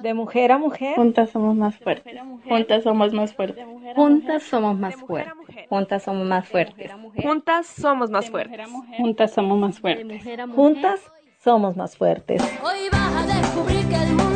de mujer a mujer. Juntas somos más fuertes. Juntas somos más fuertes. Juntas somos más fuertes. Juntas somos más fuertes. Juntas somos más fuertes. Juntas somos más fuertes. Juntas somos más fuertes. Hoy vas a descubrir que el mundo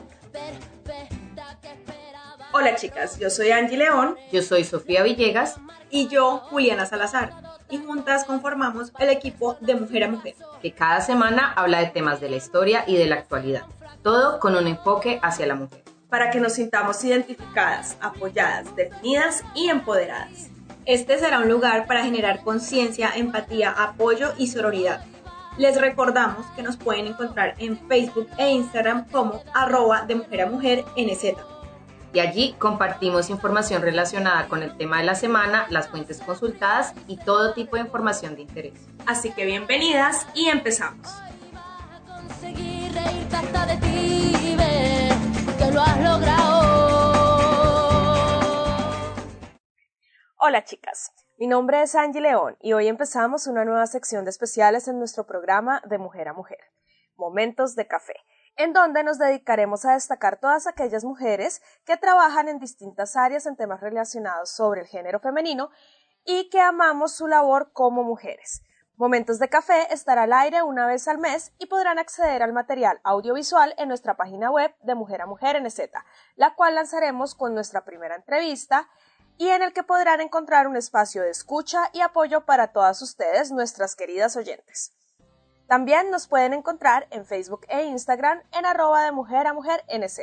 Hola chicas, yo soy Angie León Yo soy Sofía Villegas. y yo Juliana Salazar y juntas conformamos el equipo de Mujer a Mujer. que cada semana habla de temas de la historia y de la actualidad, todo con un enfoque hacia la mujer. para que nos sintamos identificadas, apoyadas, definidas y empoderadas. Este será un lugar para generar conciencia, empatía, apoyo y sororidad. Les recordamos que nos pueden encontrar en Facebook e Instagram como arroba de mujer a mujer NZ. Y allí compartimos información relacionada con el tema de la semana, las fuentes consultadas y todo tipo de información de interés. Así que bienvenidas y empezamos. conseguir reírte hasta de ti y ver que lo has logrado. Hola chicas, mi nombre es Angie León y hoy empezamos una nueva sección de especiales en nuestro programa de Mujer a Mujer, Momentos de Café, en donde nos dedicaremos a destacar todas aquellas mujeres que trabajan en distintas áreas en temas relacionados sobre el género femenino y que amamos su labor como mujeres. Momentos de Café estará al aire una vez al mes y podrán acceder al material audiovisual en nuestra página web de Mujer a Mujer NZ, la cual lanzaremos con nuestra primera entrevista y en el que podrán encontrar un espacio de escucha y apoyo para todas ustedes, nuestras queridas oyentes. También nos pueden encontrar en Facebook e Instagram en arroba de mujer a mujer NZ.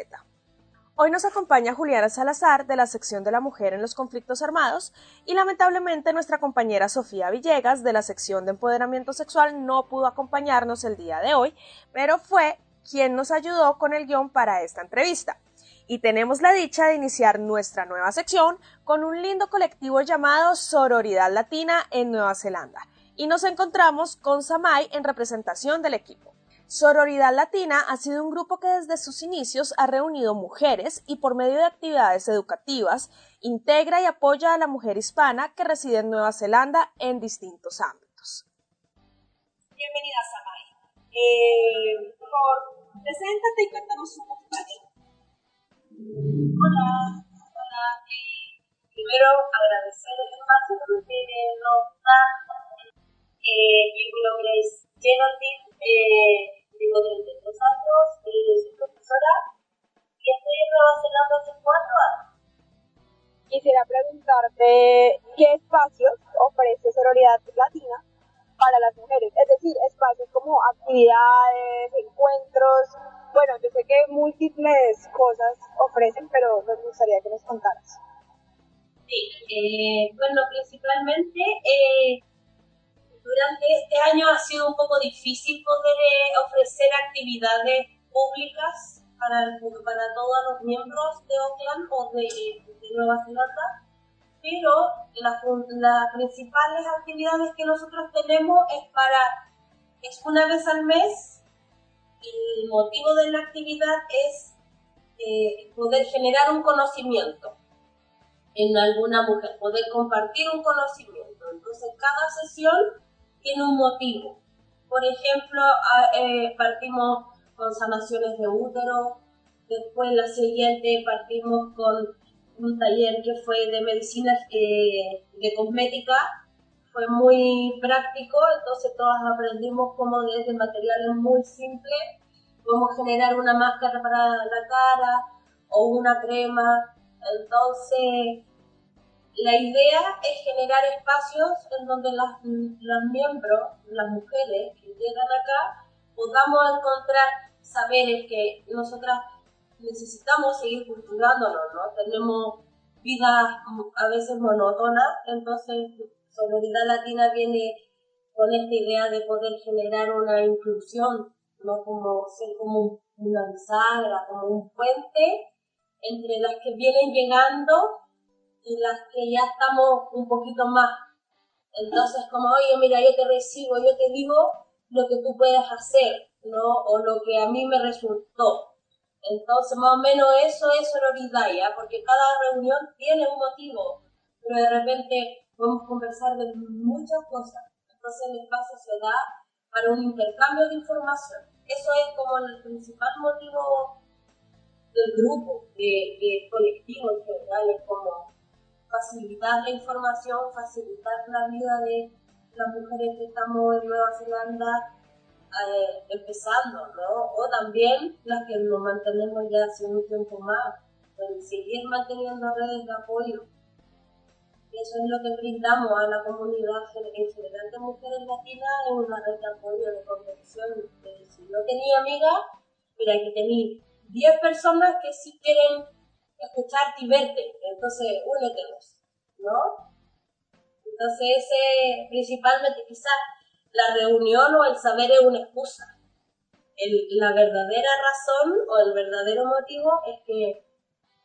Hoy nos acompaña Juliana Salazar de la sección de la mujer en los conflictos armados y lamentablemente nuestra compañera Sofía Villegas de la sección de empoderamiento sexual no pudo acompañarnos el día de hoy, pero fue quien nos ayudó con el guion para esta entrevista. Y tenemos la dicha de iniciar nuestra nueva sección con un lindo colectivo llamado Sororidad Latina en Nueva Zelanda. Y nos encontramos con Samay en representación del equipo. Sororidad Latina ha sido un grupo que desde sus inicios ha reunido mujeres y por medio de actividades educativas integra y apoya a la mujer hispana que reside en Nueva Zelanda en distintos ámbitos. Bienvenida, Samay. Eh, por favor, preséntate y cuéntanos un poquito de ti. Hola, hola. Eh, primero agradecer el espacio que nos dan. Eh, mi nombre es Genevieve, eh, tengo 32 años, eh, soy profesora y estoy en Nueva hace cuatro años. Quisiera preguntarte qué espacios ofrece Sororidad Latina para las mujeres, es decir, espacios como actividades, encuentros. Bueno, yo sé que múltiples cosas ofrecen, pero nos gustaría que nos contaras. Sí, eh, bueno, principalmente eh, durante este año ha sido un poco difícil poder eh, ofrecer actividades públicas para, para todos los miembros de Auckland o de, de Nueva Zelanda, pero las, principales actividades que nosotros tenemos es para, es una vez al mes, el motivo de la actividad es eh, poder generar un conocimiento en alguna mujer, poder compartir un conocimiento. Entonces, cada sesión tiene un motivo. Por ejemplo, eh, partimos con sanaciones de útero, después la siguiente partimos con un taller que fue de medicina eh, de cosmética, fue muy práctico, entonces todas aprendimos cómo desde materiales muy simples, cómo generar una máscara para la cara o una crema. Entonces, la idea es generar espacios en donde las, miembros, las mujeres que llegan acá, podamos encontrar saberes que nosotras necesitamos seguir cultivándonos, ¿no? Tenemos vidas a veces monótonas, entonces Sororidad Latina viene con esta idea de poder generar una inclusión, no como ser como una bisagra, como un puente entre las que vienen llegando y las que ya estamos un poquito más. Entonces, como, oye, mira, yo te recibo, yo te digo lo que tú puedes hacer, ¿no? O lo que a mí me resultó. Entonces, más o menos eso es sororidad, ¿ya? Porque cada reunión tiene un motivo, pero de repente podemos conversar de muchas cosas. Entonces, el espacio se da para un intercambio de información. Eso es como el principal motivo del grupo, de, de colectivo en general, como facilitar la información, facilitar la vida de las mujeres que estamos en Nueva Zelanda eh, empezando, ¿no? O también las que nos mantenemos ya hace un tiempo más, seguir manteniendo redes de apoyo. Eso es lo que brindamos a la comunidad en general de mujeres latinas, es una red de apoyo, de contención. Si no tenía amigas, mira, aquí tenía 10 personas que sí quieren escucharte y verte, entonces únetenos, ¿no? Entonces ese principalmente quizás la reunión o el saber es una excusa. la verdadera razón o el verdadero motivo es que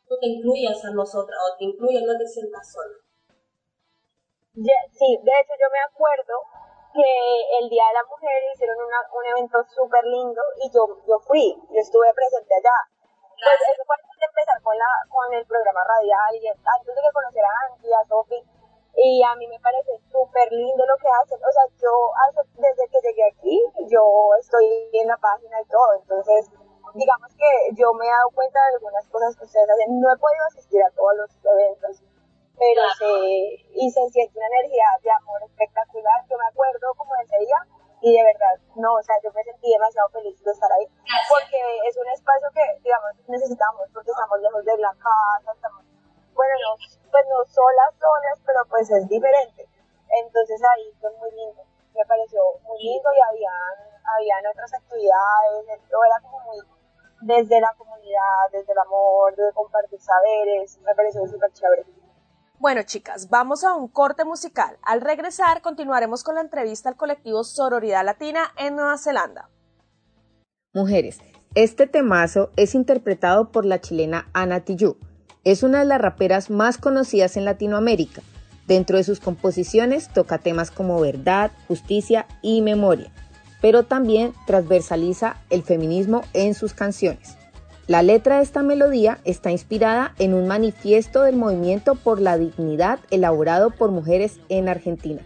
tú te incluyas a nosotras o te incluyas, no te sientas sola. Sí, de hecho yo me acuerdo que el Día de la Mujer hicieron un evento súper lindo y yo, yo fui, yo estuve presente allá. Pues eso fue antes de empezar con, la, con el programa radial y antes de que conociera a Angie, a Sofi, y a mí me parece súper lindo lo que hacen. O sea, yo desde que llegué aquí, yo estoy en la página y todo. Entonces, digamos que yo me he dado cuenta de algunas cosas que ustedes hacen. No he podido asistir a todos los eventos, pero se, y se siente una energía de amor espectacular. Yo me acuerdo como ese día y de verdad, no, o sea, yo me sentí demasiado feliz de estar ahí, porque es un espacio que, digamos, necesitamos, porque estamos lejos de la casa, estamos, bueno, no, pues no solas, solas, pero pues es diferente. Entonces ahí fue muy lindo, me pareció muy lindo y habían, habían otras actividades, todo era como muy desde la comunidad, desde el amor, de compartir saberes, me pareció súper chévere. Bueno, chicas, vamos a un corte musical. Al regresar, continuaremos con la entrevista al colectivo Sororidad Latina en Nueva Zelanda. Mujeres, este temazo es interpretado por la chilena Ana Tijoux es una de las raperas más conocidas en Latinoamérica. Dentro de sus composiciones toca temas como verdad, justicia y memoria, pero también transversaliza el feminismo en sus canciones. La letra de esta melodía está inspirada en un manifiesto del movimiento por la dignidad elaborado por mujeres en Argentina.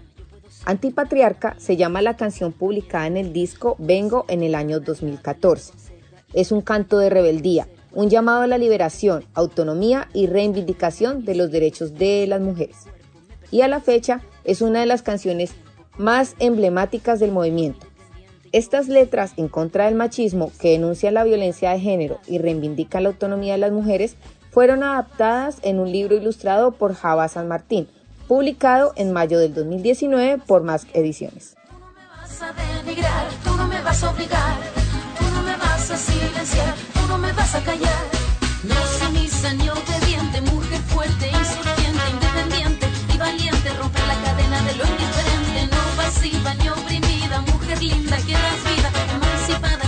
Antipatriarca se llama la canción publicada en el disco Vengo en el año 2014. Es un canto de rebeldía, un llamado a la liberación, autonomía y reivindicación de los derechos de las mujeres. Y a la fecha es una de las canciones más emblemáticas del movimiento. Estas letras en contra del machismo que denuncian la violencia de género y reivindican la autonomía de las mujeres fueron adaptadas en un libro ilustrado por Java San Martín, publicado en mayo del 2019 por Más Ediciones. valiente, la cadena de lo indiferente, no mujer linda que das vida, emancipada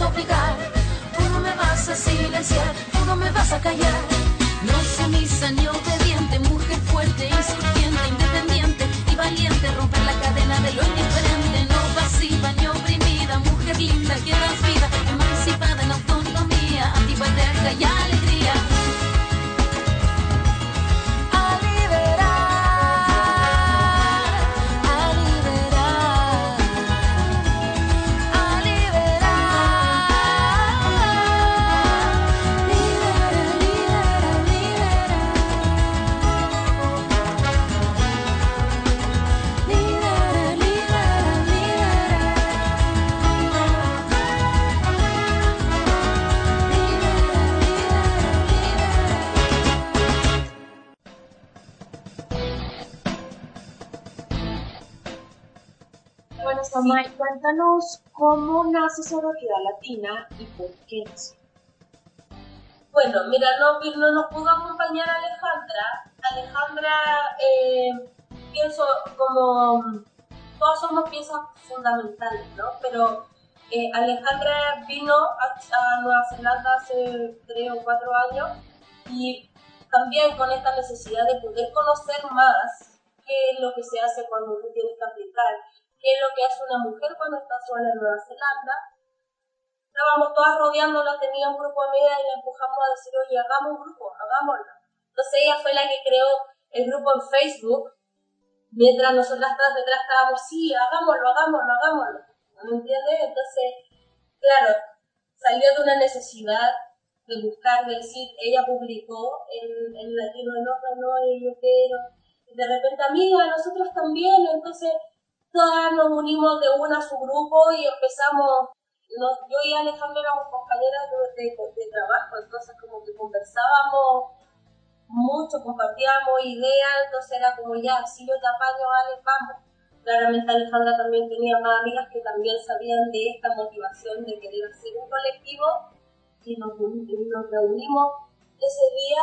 Obligar, tú no me vas a silenciar, tú no me vas a callar. No sumisa ni obediente, mujer fuerte, insurgente, independiente y valiente, romper la cadena de lo indiferente, no pasiva ni oprimida, mujer linda que das vida, emancipada en autonomía, antipatriarca y cuéntanos cómo nace Sororidad Latina y por qué. Bueno, mira, no, no nos pudo acompañar Alejandra. Alejandra, eh, pienso como todos somos piezas fundamentales, ¿no? Pero eh, Alejandra vino a, a Nueva Zelanda hace tres o cuatro años y también con esta necesidad de poder conocer más qué es lo que se hace cuando tú tienes que aplicar, qué es lo que hace una mujer cuando está sola en Nueva Zelanda estábamos todas rodeándola, tenía un grupo de amigas y la empujamos a decir, oye, hagamos un grupo, hagámoslo. Entonces ella fue la que creó el grupo en Facebook, mientras nosotras detrás estábamos, sí, hagámoslo, hagámoslo, hagámoslo. ¿Me entiendes? Entonces, claro, salió de una necesidad de buscar, de decir, ella publicó en, en Latino no, no, y yo quiero. De repente, amiga, nosotros también, entonces todas nos unimos de una a su grupo y empezamos yo y Alejandro éramos compañeras de, trabajo, entonces como que conversábamos mucho, compartíamos ideas, entonces era como ya, si yo te apaño, Ale, vamos. Claramente Alejandra también tenía más amigas que también sabían de esta motivación de querer hacer un colectivo y nos, nos reunimos ese día,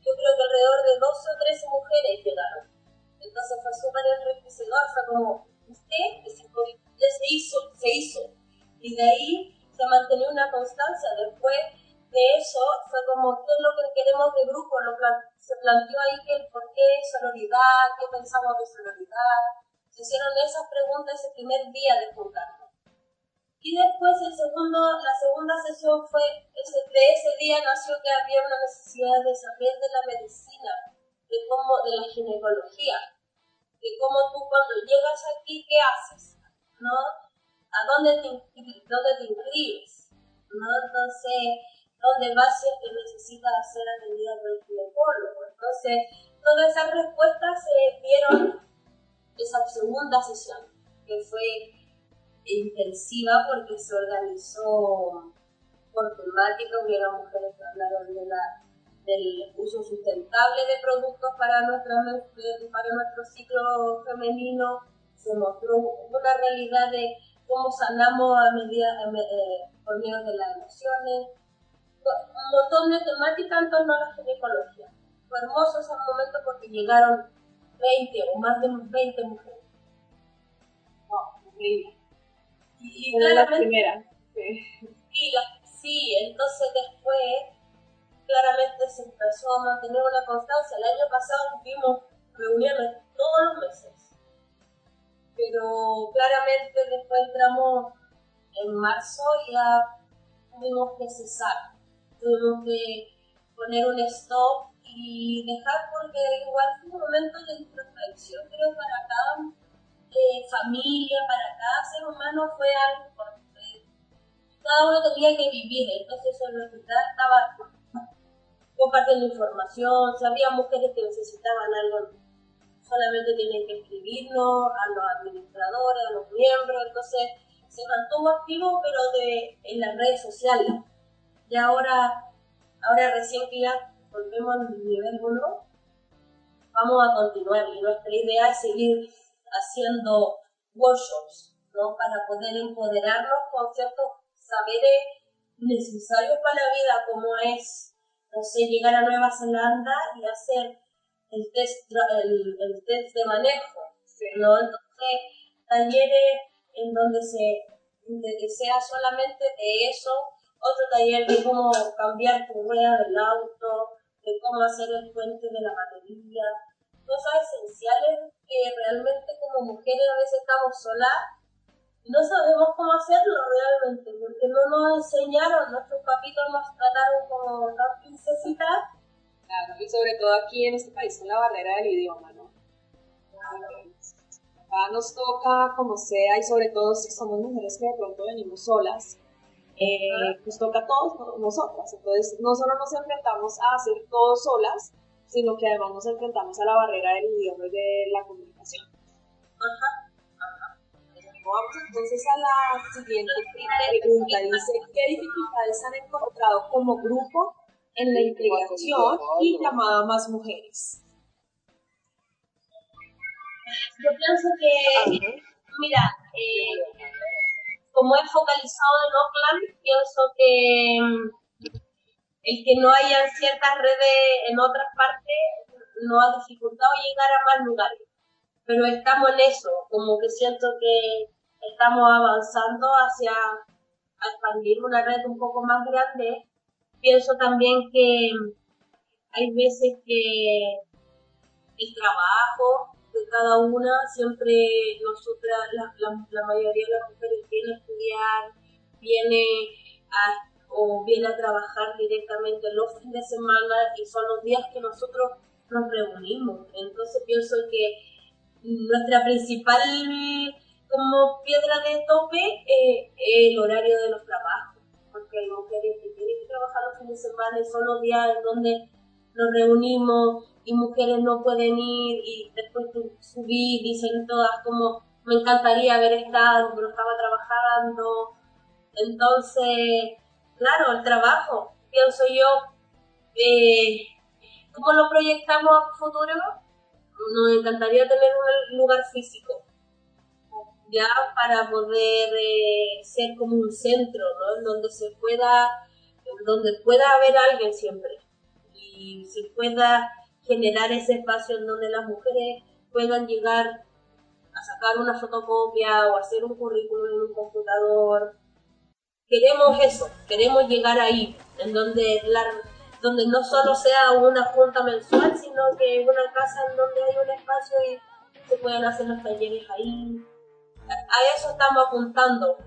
yo creo que alrededor de 12 o 13 mujeres llegaron. Entonces fue súper enriquecedor, fue como, usted, ya se hizo, se hizo y de ahí se mantenió una constancia. Después de eso fue como, ¿qué es lo que queremos de grupo? Lo plan se planteó ahí que el por qué sonoridad, qué pensamos de sonoridad. Se hicieron esas preguntas ese primer día de juntarnos. Y después el segundo, la segunda sesión fue, ese, de ese día nació que había una necesidad de saber de la medicina, de cómo, de la ginecología, de cómo tú cuando llegas aquí, ¿qué haces? ¿No? a dónde te, dónde te inscribes, ¿no? Entonces, dónde vas si es que necesitas ser atendida por el ginecólogo. Entonces, todas esas respuestas se dieron esa segunda sesión, que fue intensiva porque se organizó por temática, hubieron mujeres que hablaron de la, del uso sustentable de productos para, nuestra, para nuestro ciclo femenino, se mostró una realidad de cómo sanamos a medida, eh, por medio de las emociones, un montón de temáticas en torno a la ginecología. Fue hermoso ese momento porque llegaron 20 o más de 20 mujeres. Wow, increíble. Y, y Fue la claramente, primera. sí, la- sí, entonces después claramente se empezó a mantener una constancia. El año pasado tuvimos reuniones todos los meses pero claramente después entramos en marzo y ya tuvimos que cesar, tuvimos que poner un stop y dejar porque igual fue un momento de introspección creo para cada eh, familia, para cada ser humano fue algo porque cada uno tenía que vivir, entonces el hospital estaba compartiendo información, si había mujeres que necesitaban algo solamente tienen que escribirnos a los administradores, a los miembros, entonces se mantuvo activo pero de, en las redes sociales. Y ahora, ahora recién que ya volvemos al nivel 1, vamos a continuar y nuestra idea es seguir haciendo workshops, ¿no? Para poder empoderarnos con ciertos saberes necesarios para la vida, como es, no sé, llegar a Nueva Zelanda y hacer el test, el, el test de manejo, ¿no? Entonces, talleres en donde se, que sea solamente de eso, otro taller de cómo cambiar tu rueda del auto, de cómo hacer el puente de la batería, cosas esenciales que realmente como mujeres a veces estamos solas no sabemos cómo hacerlo realmente, porque no nos enseñaron, nuestros papitos nos trataron como tan princesitas. Claro, y sobre todo aquí en este país con la barrera del idioma, ¿no? Acá nos toca como sea y sobre todo si somos mujeres que de pronto venimos solas, eh, pues toca a todos nosotras. Entonces no solo nos enfrentamos a hacer todo solas, sino que además nos enfrentamos a la barrera del idioma y de la comunicación. Ajá. Vamos entonces a la siguiente pregunta. Dice, ¿qué dificultades han encontrado como grupo en la integración y llamada más mujeres? Yo pienso que, mira, eh, como es focalizado en Oakland, pienso que mm, el que no haya ciertas redes en otras partes no ha dificultado llegar a más lugares. Pero estamos en eso, como que siento que estamos avanzando hacia expandir una red un poco más grande. Pienso también que hay veces que el trabajo de cada una, siempre nosotras, la, mayoría de las mujeres viene a estudiar, viene a, o viene a trabajar directamente los fines de semana y son los días que nosotros nos reunimos. Entonces pienso que nuestra principal como piedra de tope eh, el horario de los trabajos, porque hay mujeres que tienen que trabajar los fines de semana y son los días donde nos reunimos y mujeres no pueden ir y después subir, dicen todas como me encantaría haber estado, pero estaba trabajando. Entonces, claro, el trabajo, pienso yo, eh, ¿cómo lo proyectamos a futuro? Nos encantaría tener un lugar físico, ya para poder eh, ser como un centro, ¿no? En donde se pueda, donde pueda haber alguien siempre y se pueda generar ese espacio en donde las mujeres puedan llegar a sacar una fotocopia o hacer un currículum en un computador. Queremos eso, queremos llegar ahí, en donde, la, donde no solo sea una junta mensual, sino que una casa en donde hay un espacio y se puedan hacer los talleres ahí. A eso estamos apuntando.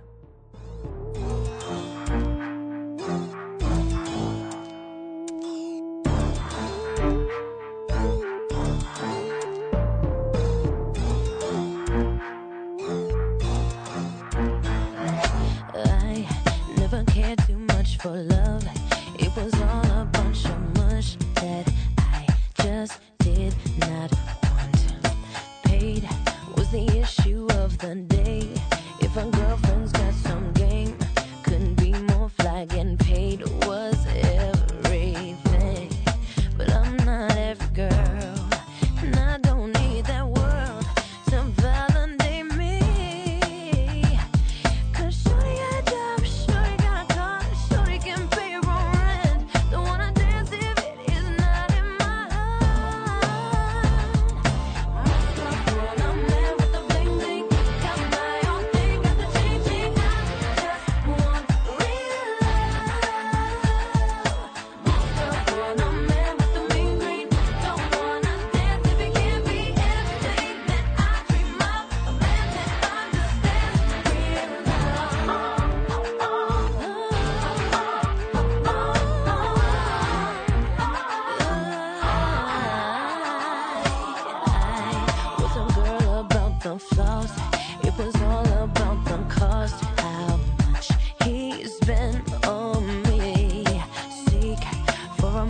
The day.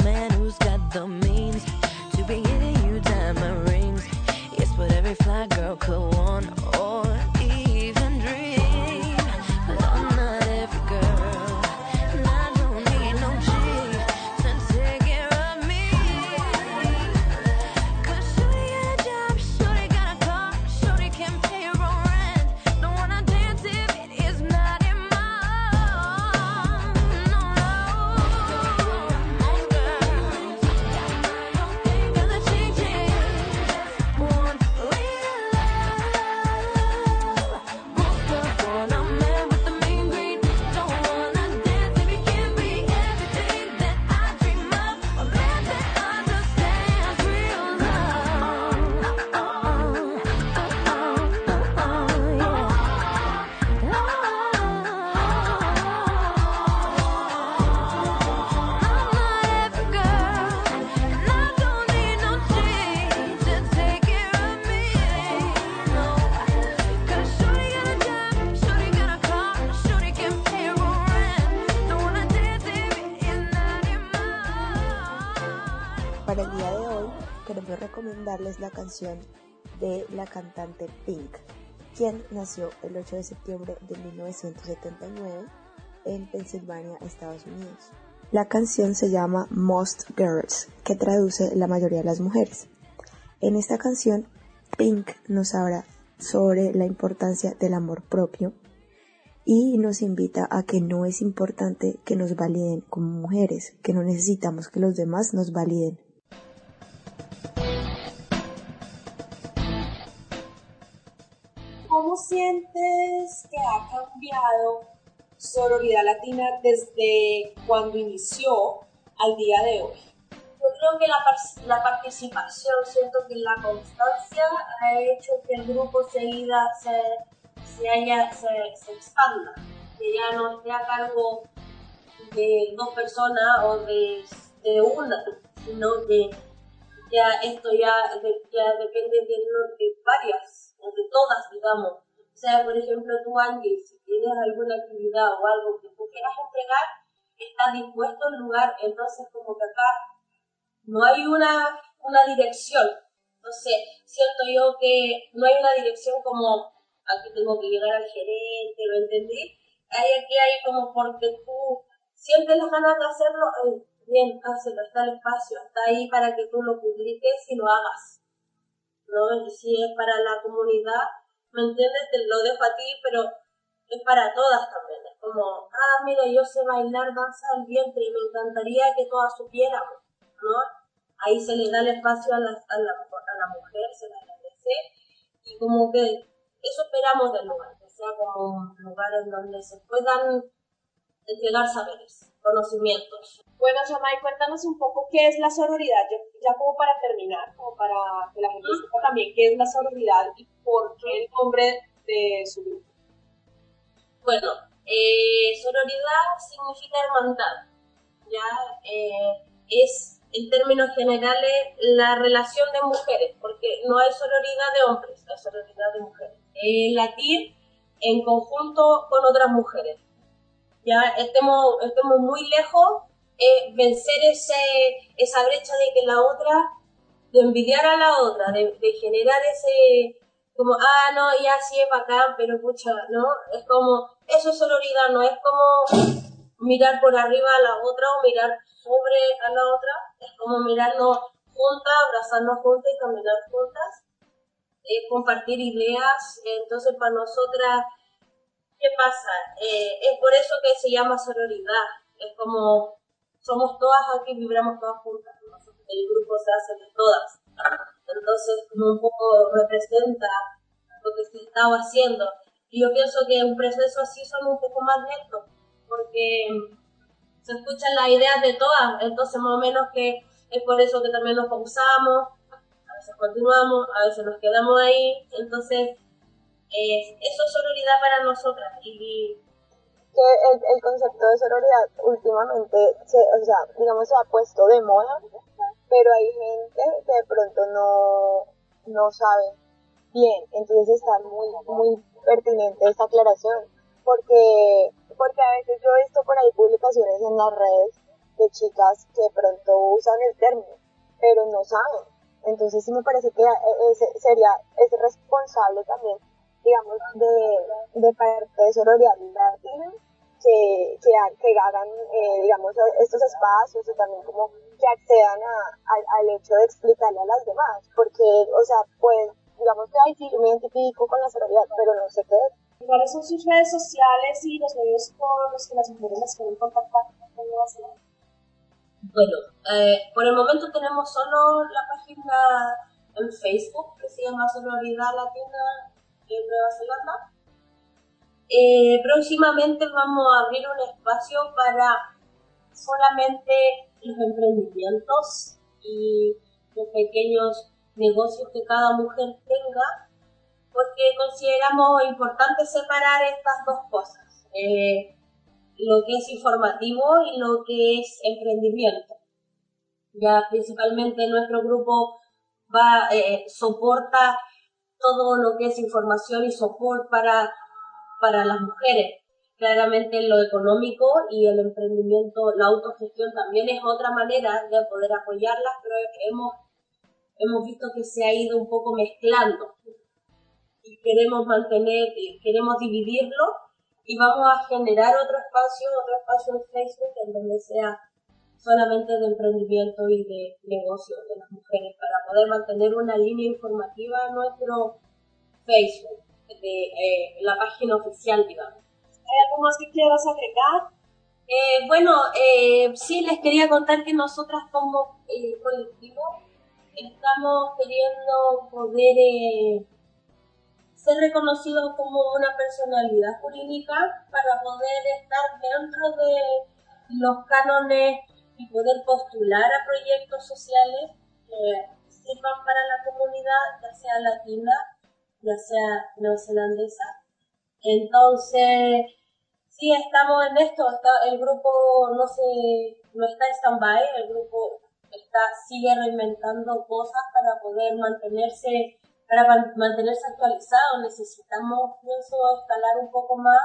man who's got the means to be giving you diamond rings. It's what every fly girl could want. Or de la cantante Pink, quien nació el 8 de septiembre de 1979 en Pensilvania, Estados Unidos. La canción se llama Most Girls, que traduce la mayoría de las mujeres. En esta canción, Pink nos habla sobre la importancia del amor propio y nos invita a que no es importante que nos validen como mujeres, que no necesitamos que los demás nos validen. ¿Cómo sientes que ha cambiado Sororidad Latina desde cuando inició al día de hoy? Yo creo que la, la participación, siento que la constancia ha hecho que el grupo seguida se, se, haya, se, se expanda, que ya no esté a cargo de dos personas o de, de una, sino que ya esto ya, ya depende de, de varias, o de todas, digamos. O sea, por ejemplo, tú, Angie, si tienes alguna actividad o algo que tú quieras entregar, está dispuesto el lugar, entonces como que acá no hay una, una dirección. Sé, siento yo que no hay una dirección como aquí tengo que llegar al gerente, ¿lo entendí? Hay aquí hay como porque tú sientes las ganas de hacerlo, eh, bien, hazlo, está el espacio, está ahí para que tú lo publiques y lo hagas. ¿No? Y si es para la comunidad, ¿me entiendes? Te lo dejo a ti, pero es para todas también. Es como, ah, mira, yo sé bailar danza del vientre y me encantaría que todas supiéramos, ¿no? ahí se le da el espacio a la, a la, a la mujer, se le agradece y como que eso esperamos del lugar, que sea como un lugar en donde se puedan entregar saberes, conocimientos. Bueno, Samay, cuéntanos un poco qué es la sororidad, ya como para terminar, como para que la gente sepa también qué es la sororidad y por qué el nombre de su grupo. Bueno, eh, sororidad significa hermandad, ya eh, es en términos generales la relación de mujeres, porque no hay sororidad de hombres, hay sororidad de mujeres. El latir en conjunto con otras mujeres. Ya estemos, estemos muy lejos, eh, vencer ese, esa brecha de que la otra, de envidiar a la otra, de, generar ese, como, ah, no, ya sí es bacán, pero pucha, ¿no? Es como, eso es sororidad, no es como mirar por arriba a la otra o mirar sobre a la otra, es como mirarnos juntas, abrazarnos juntas y caminar juntas, eh, compartir ideas. Entonces, para nosotras, ¿qué pasa? Eh, es por eso que se llama sororidad. Es como somos todas aquí, vibramos todas juntas. el grupo se hace de todas. Entonces, como un poco representa lo que se estaba haciendo. Y yo pienso que un proceso así son un poco más lentos, porque se escuchan las ideas de todas, entonces más o menos que es por eso que también nos pausamos, a veces continuamos, a veces nos quedamos ahí, entonces eso es sororidad para nosotras y que el, el, concepto de sororidad últimamente, se, o sea, digamos, se ha puesto de moda, pero hay gente que de pronto no, no sabe bien, entonces está muy, muy pertinente esta aclaración, porque porque a veces yo he visto por ahí publicaciones en las redes de chicas que de pronto usan el término, pero no saben. Entonces sí me parece que ese sería, es responsable también, digamos, de, de parte de sororidad latina, que, que, que hagan, eh, digamos, estos espacios y también como que accedan a, al hecho de explicarle a las demás, porque, o sea, pues, digamos que, ay, sí, yo me identifico con la sororidad, pero no sé qué es ¿Cuáles son sus redes sociales y los medios por los que las mujeres las pueden contactar con? Bueno, eh, por el momento tenemos solo la página en Facebook que se llama Sonoridad Latina de Nueva Zelanda. Eh, próximamente vamos a abrir un espacio para solamente los emprendimientos y los pequeños negocios que cada mujer tenga porque consideramos importante separar estas dos cosas, eh, lo que es informativo y lo que es emprendimiento. Ya principalmente nuestro grupo va, eh, soporta todo lo que es información y soporte para, para las mujeres. Claramente lo económico y el emprendimiento, la autogestión también es otra manera de poder apoyarlas, pero hemos hemos visto que se ha ido un poco mezclando y queremos mantener, queremos dividirlo y vamos a generar otro espacio, otro espacio en Facebook en donde sea solamente de emprendimiento y de negocio de las mujeres para poder mantener una línea informativa en nuestro Facebook, de eh, la página oficial, digamos. ¿Hay algo más que quieras agregar? Eh, bueno, eh, sí les quería contar que nosotras como colectivo estamos queriendo poder ser reconocidos como una personalidad jurídica para poder estar dentro de los cánones y poder postular a proyectos sociales que sirvan para la comunidad, ya sea latina, ya sea neozelandesa. Entonces, sí estamos en esto, el grupo no se, no está en stand-by, el grupo está, sigue reinventando cosas para poder mantenerse para mantenerse actualizado necesitamos, pienso, escalar un poco más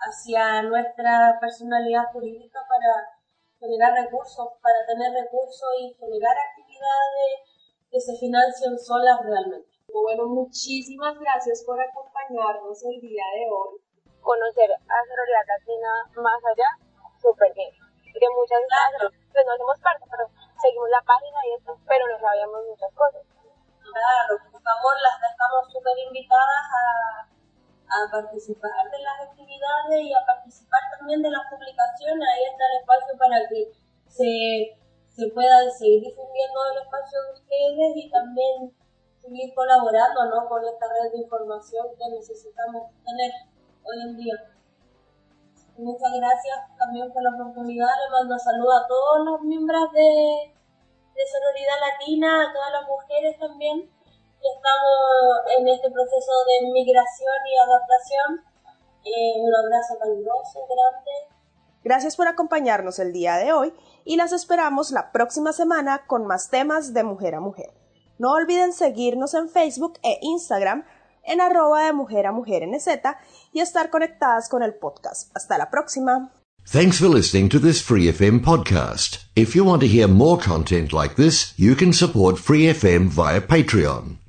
hacia nuestra personalidad jurídica para generar recursos, para tener recursos y generar actividades que se financien solas realmente. Bueno, muchísimas gracias por acompañarnos el día de hoy. Conocer a Sororidad Latina más allá, súper bien. Que muchas gracias, pues no hacemos parte, pero seguimos la página y eso, pero no sabíamos muchas cosas. Claro, por favor, las dejamos súper invitadas a, a participar de las actividades y a participar también de las publicaciones. Ahí está el espacio para que se, se pueda seguir difundiendo el espacio de ustedes y también seguir colaborando ¿no? con esta red de información que necesitamos tener hoy en día. Muchas gracias también por la oportunidad. Le mando saludos a todos los miembros de de Sororidad Latina, a todas las mujeres también que estamos en este proceso de migración y adaptación. Eh, un abrazo caluroso, grande. Gracias por acompañarnos el día de hoy y las esperamos la próxima semana con más temas de mujer a mujer. No olviden seguirnos en Facebook e Instagram en arroba de mujer a mujer NZ y estar conectadas con el podcast. Hasta la próxima. Thanks for listening to this Free FM podcast. If you want to hear more content like this, you can support Free FM via Patreon.